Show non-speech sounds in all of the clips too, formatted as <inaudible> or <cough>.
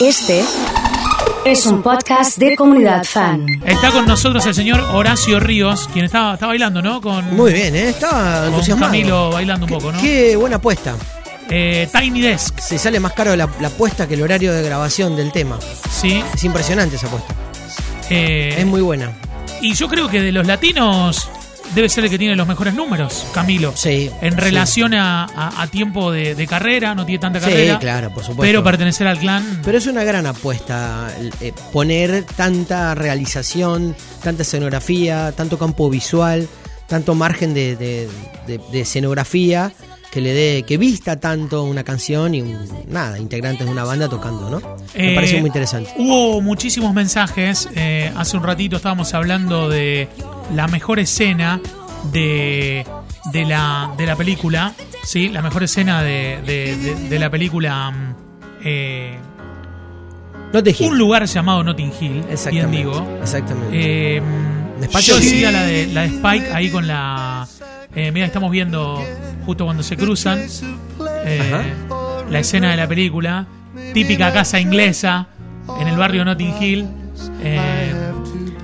Este es un podcast de comunidad fan. Está con nosotros el señor Horacio Ríos, quien está, está bailando, ¿no? Con, Muy bien, ¿eh? Estaba con entusiasmado. Camilo bailando un poco, ¿no? Qué buena apuesta. Eh, Tiny Desk, Se sale más caro la, la apuesta que el horario de grabación del tema. sí. Es impresionante esa apuesta. Eh, Es muy buena. Y yo creo que de los latinos debe ser el que tiene los mejores números, Camilo. Sí. En sí. relación a, a- a tiempo de, de carrera, no tiene tanta Sí, carrera. claro, por supuesto. Pero pertenecer al clan. Pero es una gran apuesta eh, poner tanta realización, tanta escenografía, tanto campo visual, tanto margen de- de escenografía que le dé, que vista tanto una canción y un- nada, integrantes de una banda tocando, ¿no? Me Eh, pareció muy interesante. Hubo muchísimos mensajes. eh, hace un ratito estábamos hablando de la mejor escena de, de, la, de la película. Sí, la mejor escena de, de- de- de la película. mm, eh, giles. un lugar llamado Notting Hill. Bien digo. Exactamente. Eh, yo decía la de, la de Spike ahí con la. eh, mira, estamos viendo justo cuando se cruzan. eh, la escena de la película. Típica casa inglesa en el barrio Notting Hill. Eh,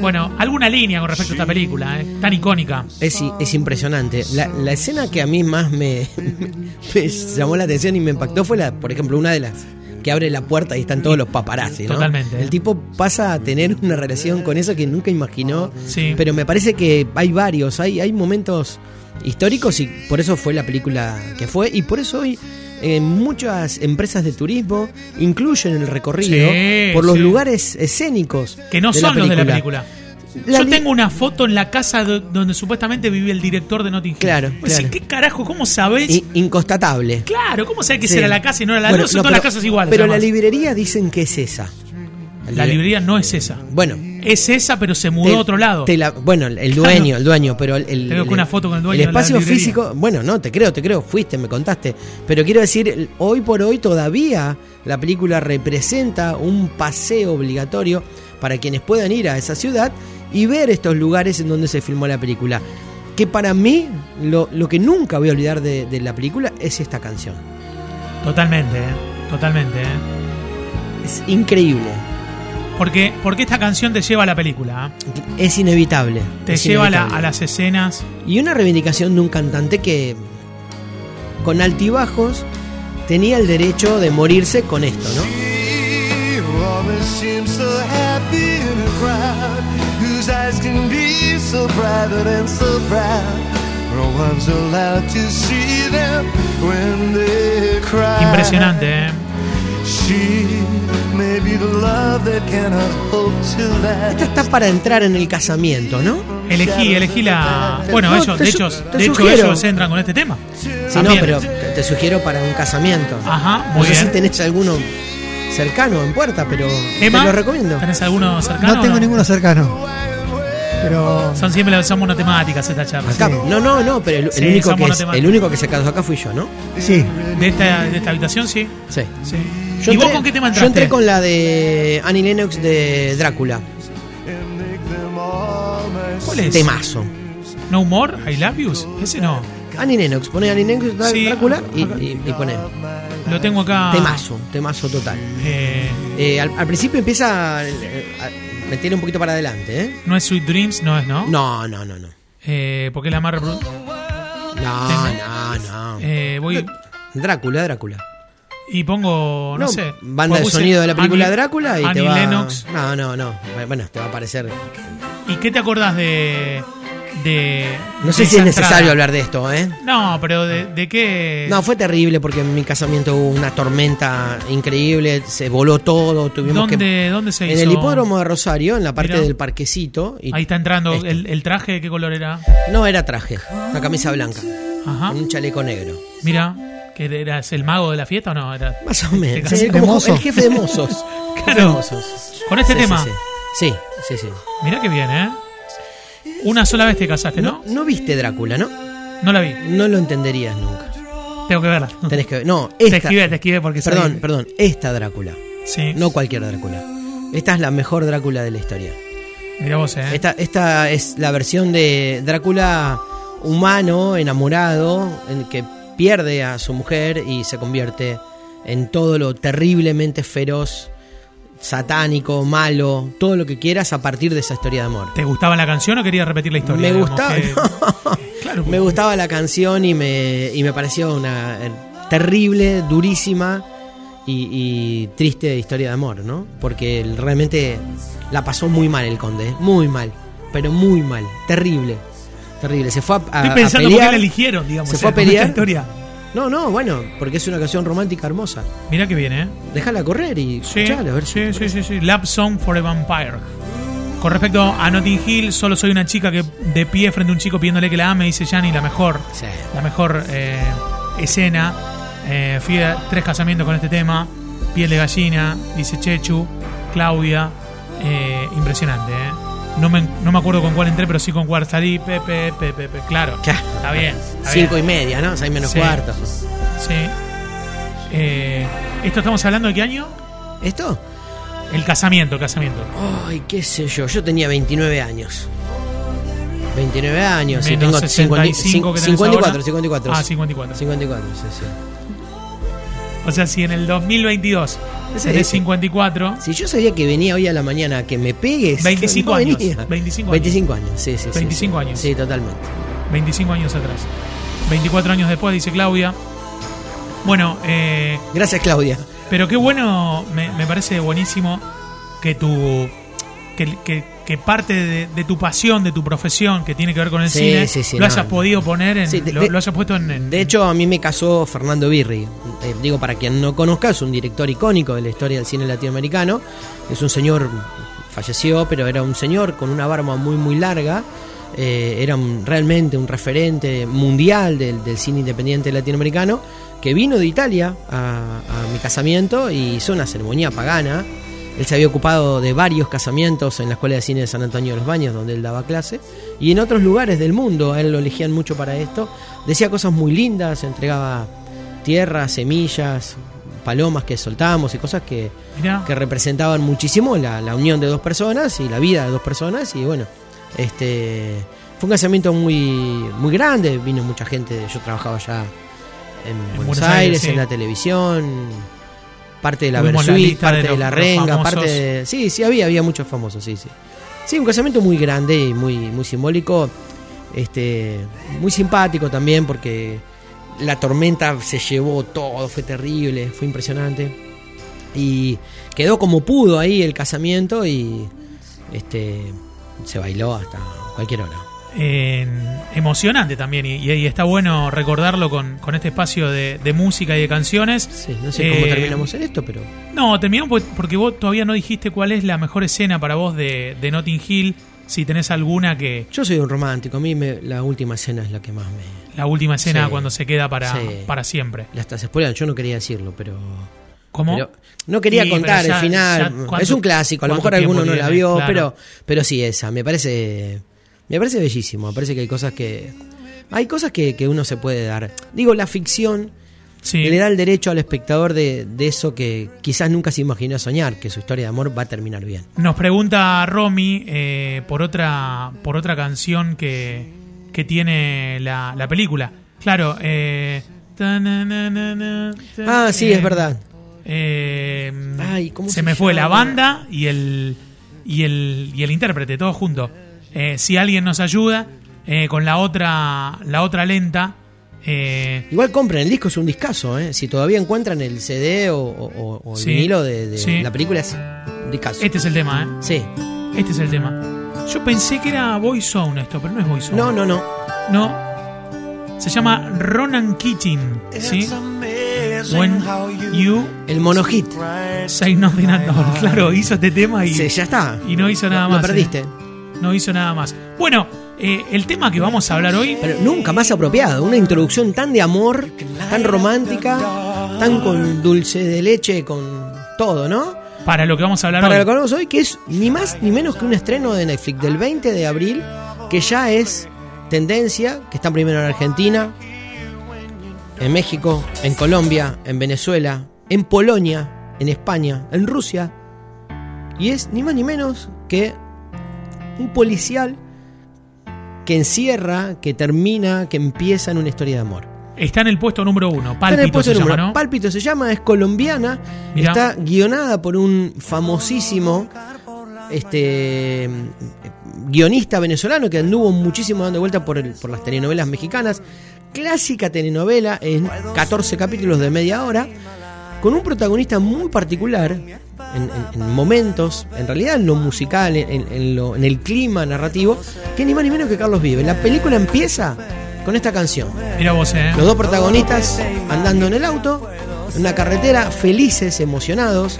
bueno, alguna línea con respecto a esta película, eh, tan icónica. Es, es impresionante. La, la escena que a mí más me, <laughs> me llamó la atención y me impactó fue, la, por ejemplo, una de las que abre la puerta y están todos los paparazzi, ¿no? Totalmente. El tipo pasa a tener una relación con eso que nunca imaginó. Sí. Pero me parece que hay varios, hay, hay momentos históricos y por eso fue la película que fue. Y por eso hoy eh, muchas empresas de turismo incluyen el recorrido Sí, por los sí. lugares escénicos. Que no son los de la película. La Yo tengo una foto en la casa do- donde supuestamente vivía el director de Notting Hill. Claro, decís. ¿Qué carajo? ¿Cómo sabés? i- inconstatable. Claro, ¿cómo sabés que Sí. esa era la casa y no era la Bueno, no, todas las pero- casas iguales. Pero la librería dicen que es esa. La librería no es esa. Bueno, Es esa, pero se mudó te- a otro lado. la- bueno, el dueño, <laughs> el dueño, pero el, el- Tengo el- una foto con el dueño El de la espacio físico, bueno, no, te creo, te creo, fuiste, me contaste. Pero quiero decir, hoy por hoy todavía la película representa un paseo obligatorio para quienes puedan ir a esa ciudad y ver estos lugares en donde se filmó la película. Que para mí, lo, lo que nunca voy a olvidar de, de la película es esta canción. Totalmente, ¿eh? Totalmente, ¿eh? Es increíble, Porque, porque esta canción te lleva a la película. ¿eh? es inevitable. Te es lleva a, la- a las escenas. Y una reivindicación de un cantante que, con altibajos, tenía el derecho de morirse con esto, ¿no? Impresionante, ¿eh? She may be the love that cannot hope to Esta está para entrar en el casamiento, ¿no? Elegí, elegí la. Bueno, No, ellos, de su- hecho, te de hecho sugiero. ellos entran con este tema. Si no, pero te, te sugiero para un casamiento. Ajá, no muy sé bien. si tenés alguno cercano en puerta, pero Emma, te lo recomiendo. ¿Tenés alguno cercano? No tengo ninguno cercano. Pero Son siempre las son monotemáticas esta charla. Acá- Sí. No, no, no, pero el, el Sí, único que es- el único que se casó acá fui yo, ¿no? sí, De esta, de esta habitación, sí. Sí. sí. Yo ¿Y vos entré- con qué tema Yo entraste? entré con la de Annie Lennox de Drácula. ¿Cuál es? Temazo. No More, I Love. Ese no. Annie Lennox, pone Annie Lennox Sí, Drácula y, y- y pone Lo tengo acá. temazo, temazo total. Eh, Eh, al, al principio empieza eh, me tiene un poquito para adelante, ¿eh? no es Sweet Dreams, no es, ¿no? No, no, no, no. Eh, porque la más No, no, no. Eh, voy Drácula, Drácula. Y pongo, no, No, sé. Banda de puse sonido de la película Annie- Drácula y Annie te va. Lennox. No, no, no. Bueno, te va a aparecer. ¿Y qué te acordás de. de No sé de si es esa necesario entrada? hablar de esto, ¿eh? No, pero de, de qué. No, fue terrible porque en mi casamiento hubo una tormenta increíble, se voló todo, tuvimos ¿Dónde, que ¿Dónde se en hizo? el hipódromo de Rosario, en la parte Mirá. del parquecito. Y Ahí está entrando. Este. El, el traje de qué color era? No era traje, una camisa blanca, Ajá. con un chaleco negro. Mira, que eras el mago de la fiesta o no? Era... Más o menos. ¿Te Sí, como mozo? el jefe de mozos. <laughs> Jefe de Claro. mozos. Con este Sí, tema. Sí, sí. sí, sí. Mirá que bien, ¿eh? Una sola vez te casaste, ¿no? No, no viste Drácula, ¿no? No la vi. No lo entenderías nunca. Tengo que verla. Tenés que ver. No, Te esta. esquivé, te esquivé porque soy- Perdón, perdón. Esta Drácula. Sí. No cualquier Drácula. Esta es la mejor Drácula de la historia. Mira vos, ¿eh? Esta, esta es la versión de Drácula humano, enamorado, en que pierde a su mujer y se convierte en todo lo terriblemente feroz satánico, malo, todo lo que quieras a partir de esa historia de amor. ¿Te gustaba la canción o querías repetir la historia? Me Digamos gustaba, que- <laughs> no. Claro, me gustaba la canción y me, y me pareció una eh, terrible, durísima y, y triste historia de amor, ¿no? Porque realmente la pasó muy mal el conde, ¿eh? muy mal, pero muy mal, terrible, terrible. Se fue a, a- Estoy a pensando por qué la eligieron, digamos. Se fue a pelear. historia. No, no, bueno, porque es una canción romántica hermosa. Mirá que viene, ¿eh? Déjala correr y Sí, escuchala, a ver si- sí, sí, sí, sí. Lap Song for a Vampire. Con respecto a Notting Hill, solo soy una chica que de pie frente a un chico pidiéndole que la ame, dice Yanni, la mejor, Sí. la mejor eh, escena. Eh, fui a tres casamientos con este tema. Piel de gallina, dice Chechu, Claudia. eh, impresionante, ¿eh? No me, no me acuerdo con cuál entré, pero sí con cuál salí. Pepe, Pepe, Pepe. Claro. Claro. Está bien. está Cinco bien. y media, ¿no? Seis menos Sí. cuarto. Sí. Eh, ¿Esto estamos hablando de qué año? ¿Esto? El casamiento, el casamiento. Ay, qué sé yo. Yo tenía 29 años. 29 años. y Menos tengo 65 que tenés 54, ahora. 54. Ah, 54. 54, sí, sí. O sea, si en el 2022 Ese- tenés ese- 54, Si yo sabía que venía hoy a la mañana que me pegues. 25 no años, venía. 25 años. 25 años, sí, sí. sí, 25 sí. años. Sí, totalmente. 25 años atrás. 24 años después, dice Claudia. Bueno, eh, Gracias, Claudia. pero qué bueno, me, me parece buenísimo que tu. Que, que- que parte de, de tu pasión, de tu profesión, que tiene que ver con el Sí, cine, sí, sí, lo no, hayas no. podido poner en. De- lo, de- lo hayas puesto en. en- De hecho, a mí me casó Fernando Birri. Eh, digo, para quien no conozca, es un director icónico de la historia del cine latinoamericano. Es un señor, falleció, pero era un señor con una barba muy, muy larga. Eh, era un- realmente un referente mundial del, del cine independiente latinoamericano que vino de Italia a, a mi casamiento y hizo una ceremonia pagana. Él se había ocupado de varios casamientos en la Escuela de Cine de San Antonio de los Baños, donde él daba clase, y en otros lugares del mundo. A él lo elegían mucho para esto. Decía cosas muy lindas, entregaba tierra, semillas, palomas que soltábamos y cosas que, que representaban muchísimo la, la unión de dos personas y la vida de dos personas. Y bueno, este fue un casamiento muy, muy grande. Vino mucha gente. Yo trabajaba allá en, Buenos, Buenos Aires, Aires, sí. en la televisión. Parte de la Versuit, parte de de, la Renga, parte de. Sí, sí, había, había muchos famosos, sí, sí. Sí, un casamiento muy grande y muy, muy simbólico. Este, muy simpático también porque la tormenta se llevó todo, fue terrible, fue impresionante. Y quedó como pudo ahí el casamiento y este se bailó hasta cualquier hora. Eh, emocionante también y, y está bueno recordarlo con, con este espacio de, de música y de canciones. Sí, no sé cómo Eh, terminamos en esto, pero No, terminamos por- porque vos todavía no dijiste cuál es la mejor escena para vos de, de Notting Hill, si tenés alguna que yo soy un romántico, a mí me- la última escena es la que más me... la última escena Sí. cuando se queda para, Sí. para siempre. La estás spoileando, yo no quería decirlo, pero... ¿Cómo? pero no quería Sí, contar ya- el final, ya es un clásico, a lo mejor alguno no la vio, claro. pero, pero sí esa, me parece... Me parece bellísimo, me parece que hay cosas que... Hay cosas que, que uno se puede dar. Digo, la ficción Sí. le da el derecho al espectador de, de eso que quizás nunca se imaginó soñar, que su historia de amor va a terminar bien. Nos pregunta Romy eh, por otra por otra canción que, que tiene la, la película. Claro. Eh, Ah, sí, eh, es verdad. eh, Ay, ¿cómo se, se me fue la banda y el y el y el intérprete todos juntos. Eh, si alguien nos ayuda eh, con la otra la otra lenta. eh, Igual compren, el disco es un discazo, ¿eh? Si todavía encuentran el CD o, o- o- o el Sí, vinilo de, de sí. la película, es un discazo. este es el tema, ¿eh? Sí. Este es el tema. Yo pensé que era Boyzone esto, pero no es Boyzone. No, no, no. No. Se llama Ronan Keating. ¿Sí? When you El monohit. say nothing at all. Claro, hizo este tema y, Sí, ya está. y no hizo nada Lo más. perdiste. No hizo nada más. Bueno, eh, el tema que vamos a hablar hoy. Pero nunca más apropiado. Una introducción tan de amor, tan romántica, tan con dulce de leche, con todo, ¿no? Para lo que vamos a hablar Para hoy. lo que hablamos hoy, que es ni más ni menos que un estreno de Netflix del 20 de abril, que ya es tendencia, que está primero en Argentina, en México, en Colombia, en Venezuela, en Polonia, en España, en Rusia, y es ni más ni menos que un policial que encierra, que termina, que empieza en una historia de amor. Está en el puesto número uno. Está en el Pálpito puesto se llama, número- ¿no? Pálpito se llama, es colombiana, Mirá. está guionada por un famosísimo este guionista venezolano que anduvo muchísimo dando vueltas por, el- por las telenovelas mexicanas. Clásica telenovela en 14 capítulos de media hora, con un protagonista muy particular en, en- en momentos, en realidad en lo musical, en, lo- en el clima narrativo, que ni más ni menos que Carlos Vive. La película empieza con esta canción. Mira vos, ¿eh? Los dos protagonistas andando en el auto, en una carretera, felices, emocionados,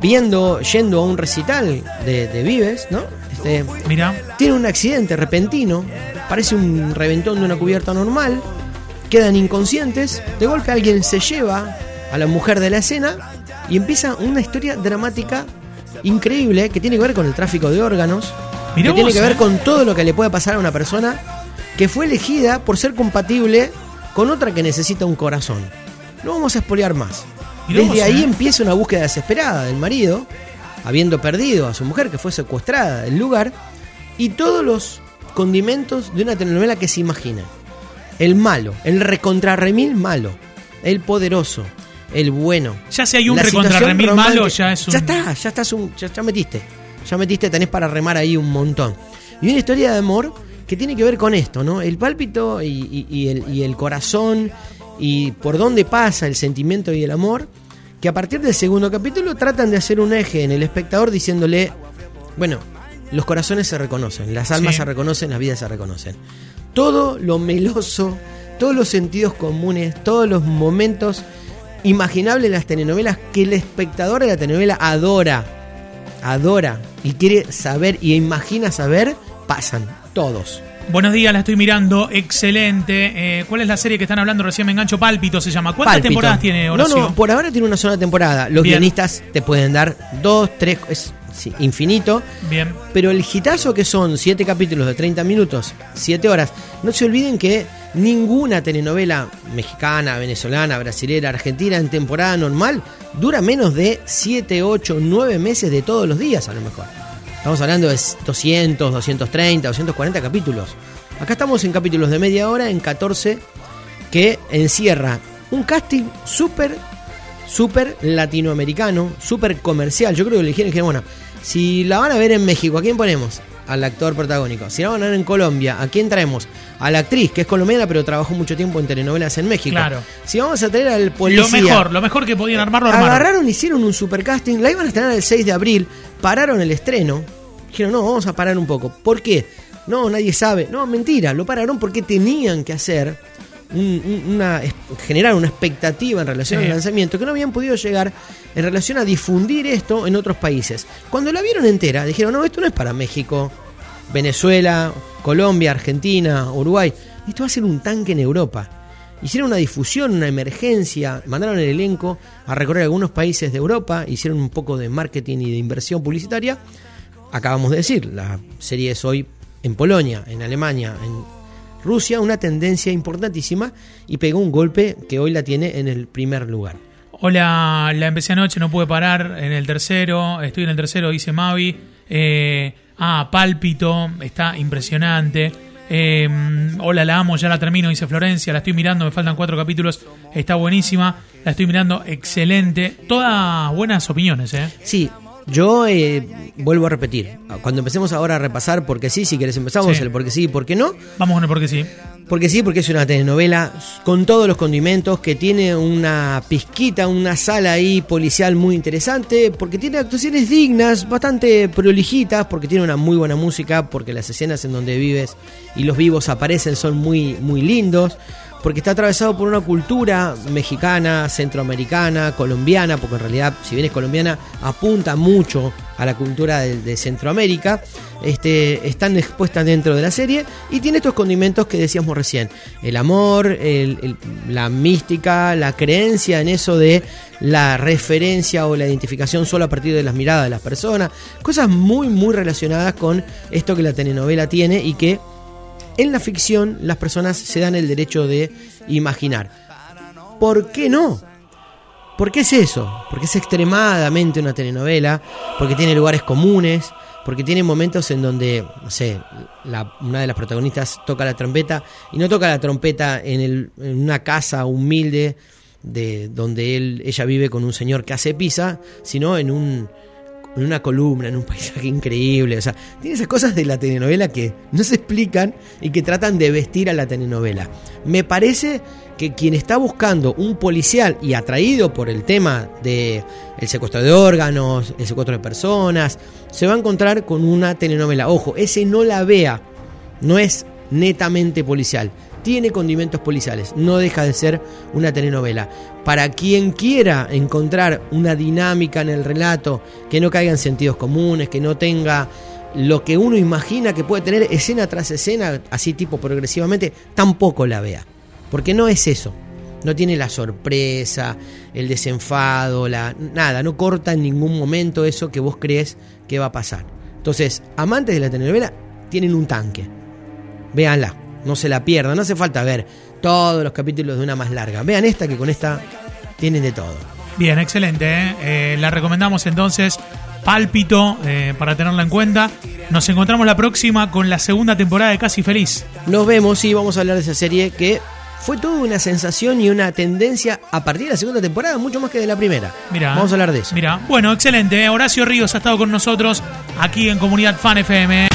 viendo, yendo a un recital de, de Vives, ¿no? Este, Mira. tiene un accidente repentino, parece un reventón de una cubierta normal, quedan inconscientes, de golpe alguien se lleva a la mujer de la escena y empieza una historia dramática increíble que tiene que ver con el tráfico de órganos, Mirá que tiene que ver eh. con todo lo que le puede pasar a una persona que fue elegida por ser compatible con otra que necesita un corazón. No vamos a espolear más. Mirá Desde vos, ahí eh. empieza una búsqueda desesperada del marido, habiendo perdido a su mujer que fue secuestrada del lugar, y todos los condimentos de una telenovela que se imagina. El malo, el recontrarremil malo, el poderoso, el bueno. Ya si hay un romántica- malo, ya es un. Ya está, ya estás un, ya, ya metiste. Ya metiste, tenés para remar ahí un montón. Y una historia de amor que tiene que ver con esto, ¿no? El pálpito y, y- y el, y el corazón y por dónde pasa el sentimiento y el amor, que a partir del segundo capítulo tratan de hacer un eje en el espectador diciéndole, bueno, los corazones se reconocen, las almas Sí. se reconocen, las vidas se reconocen. Todo lo meloso, todos los sentidos comunes, todos los momentos imaginables de las telenovelas que el espectador de la telenovela adora, adora y quiere saber y imagina saber, pasan todos. Buenos días, la estoy mirando. Excelente. Eh, ¿Cuál es la serie que están hablando? Recién me engancho. Pálpito se llama. ¿Cuántas Pálpito. temporadas tiene Horacio? No, no, por ahora tiene una sola temporada. Los Bien. guionistas te pueden dar dos, tres, es sí, infinito. Bien. Pero el hitazo que son siete capítulos de 30 minutos, 7 horas, no se olviden que ninguna telenovela mexicana, venezolana, brasilera, argentina en temporada normal dura menos de 7, 8, 9 meses de todos los días a lo mejor. Estamos hablando de 200, 230, 240 capítulos. Acá estamos en capítulos de media hora, en 14, que encierra un casting súper súper latinoamericano, súper comercial. Yo creo que le dijeron, dijeron, bueno, si la van a ver en México, ¿a quién ponemos? Al actor protagónico. Si la van a ver en Colombia, ¿a quién traemos? A la actriz, que es colombiana, pero trabajó mucho tiempo en telenovelas en México. Claro. Si vamos a traer al policía. Lo mejor, lo mejor que podían armarlo, armaron. Agarraron, hicieron un super casting, la iban a estrenar el 6 de abril, pararon el estreno. Dijeron, no, vamos a parar un poco. ¿Por qué? No, nadie sabe. No, mentira, lo pararon porque tenían que hacer un- un- una, generar una expectativa en relación Sí. al lanzamiento que no habían podido llegar en relación a difundir esto en otros países. Cuando la vieron entera, dijeron, no, esto no es para México, Venezuela, Colombia, Argentina, Uruguay. Esto va a ser un tanque en Europa. Hicieron una difusión, una emergencia, mandaron el elenco a recorrer algunos países de Europa, hicieron un poco de marketing y de inversión publicitaria. Acabamos de decir, la serie es hoy en Polonia, en Alemania, en Rusia, una tendencia importantísima y pegó un golpe que hoy la tiene en el primer lugar. Hola, la empecé anoche, no pude parar en el tercero. Estoy en el tercero, dice Mavi. Eh, ah, Pálpito, está impresionante. Eh, hola, la amo, ya la termino, dice Florencia. La estoy mirando, me faltan cuatro capítulos. Está buenísima. La estoy mirando, excelente. Todas buenas opiniones, ¿eh? Sí, yo eh, vuelvo a repetir. Cuando empecemos ahora a repasar, porque sí, si querés empezamos, Sí. el porque sí y por qué no. Vamos con el porque sí. Porque sí, porque es una telenovela con todos los condimentos, que tiene una pizquita, una sala ahí policial muy interesante, porque tiene actuaciones dignas, bastante prolijitas, porque tiene una muy buena música, porque las escenas en donde vives y los vivos aparecen son muy, muy lindos, porque está atravesado por una cultura mexicana, centroamericana, colombiana, porque en realidad, si bien es colombiana, apunta mucho a la cultura de, Centroamérica. Este, están expuestas dentro de la serie y tiene estos condimentos que decíamos recién: el amor, la mística, la creencia en eso de la referencia o la identificación solo a partir de las miradas de las personas, cosas muy, muy relacionadas con esto que la telenovela tiene y que en la ficción las personas se dan el derecho de imaginar. ¿Por qué no? Porque es eso, porque es extremadamente una telenovela, porque tiene lugares comunes, porque tiene momentos en donde, no sé, una de las protagonistas toca la trompeta y no toca la trompeta en, en una casa humilde de donde él, ella vive con un señor que hace pizza, sino en un en una columna, en un paisaje increíble. O sea, tiene esas cosas de la telenovela que no se explican y que tratan de vestir a la telenovela. Me parece que quien está buscando un policial y atraído por el tema de el secuestro de órganos, el secuestro de personas, se va a encontrar con una telenovela. Ojo, ese no la vea, no es netamente policial. Tiene condimentos policiales, no deja de ser una telenovela. Para quien quiera encontrar una dinámica en el relato, que no caiga en sentidos comunes, que no tenga lo que uno imagina que puede tener escena tras escena, así tipo progresivamente, tampoco la vea. Porque no es eso. No tiene la sorpresa, el desenfado, la nada, no corta en ningún momento eso que vos crees que va a pasar. Entonces, amantes de la telenovela tienen un tanque. Véanla, no se la pierdan, no hace falta ver todos los capítulos de una más larga. Vean esta que con esta tienen de todo. Bien, excelente. ¿eh? Eh, la recomendamos entonces. Pálpito, eh, para tenerla en cuenta. Nos encontramos la próxima con la segunda temporada de Casi Feliz. Nos vemos y vamos a hablar de esa serie que fue toda una sensación y una tendencia a partir de la segunda temporada, mucho más que de la primera. Mira, Vamos a hablar de eso. Mira, bueno, excelente. Horacio Ríos ha estado con nosotros aquí en Comunidad Fan FM.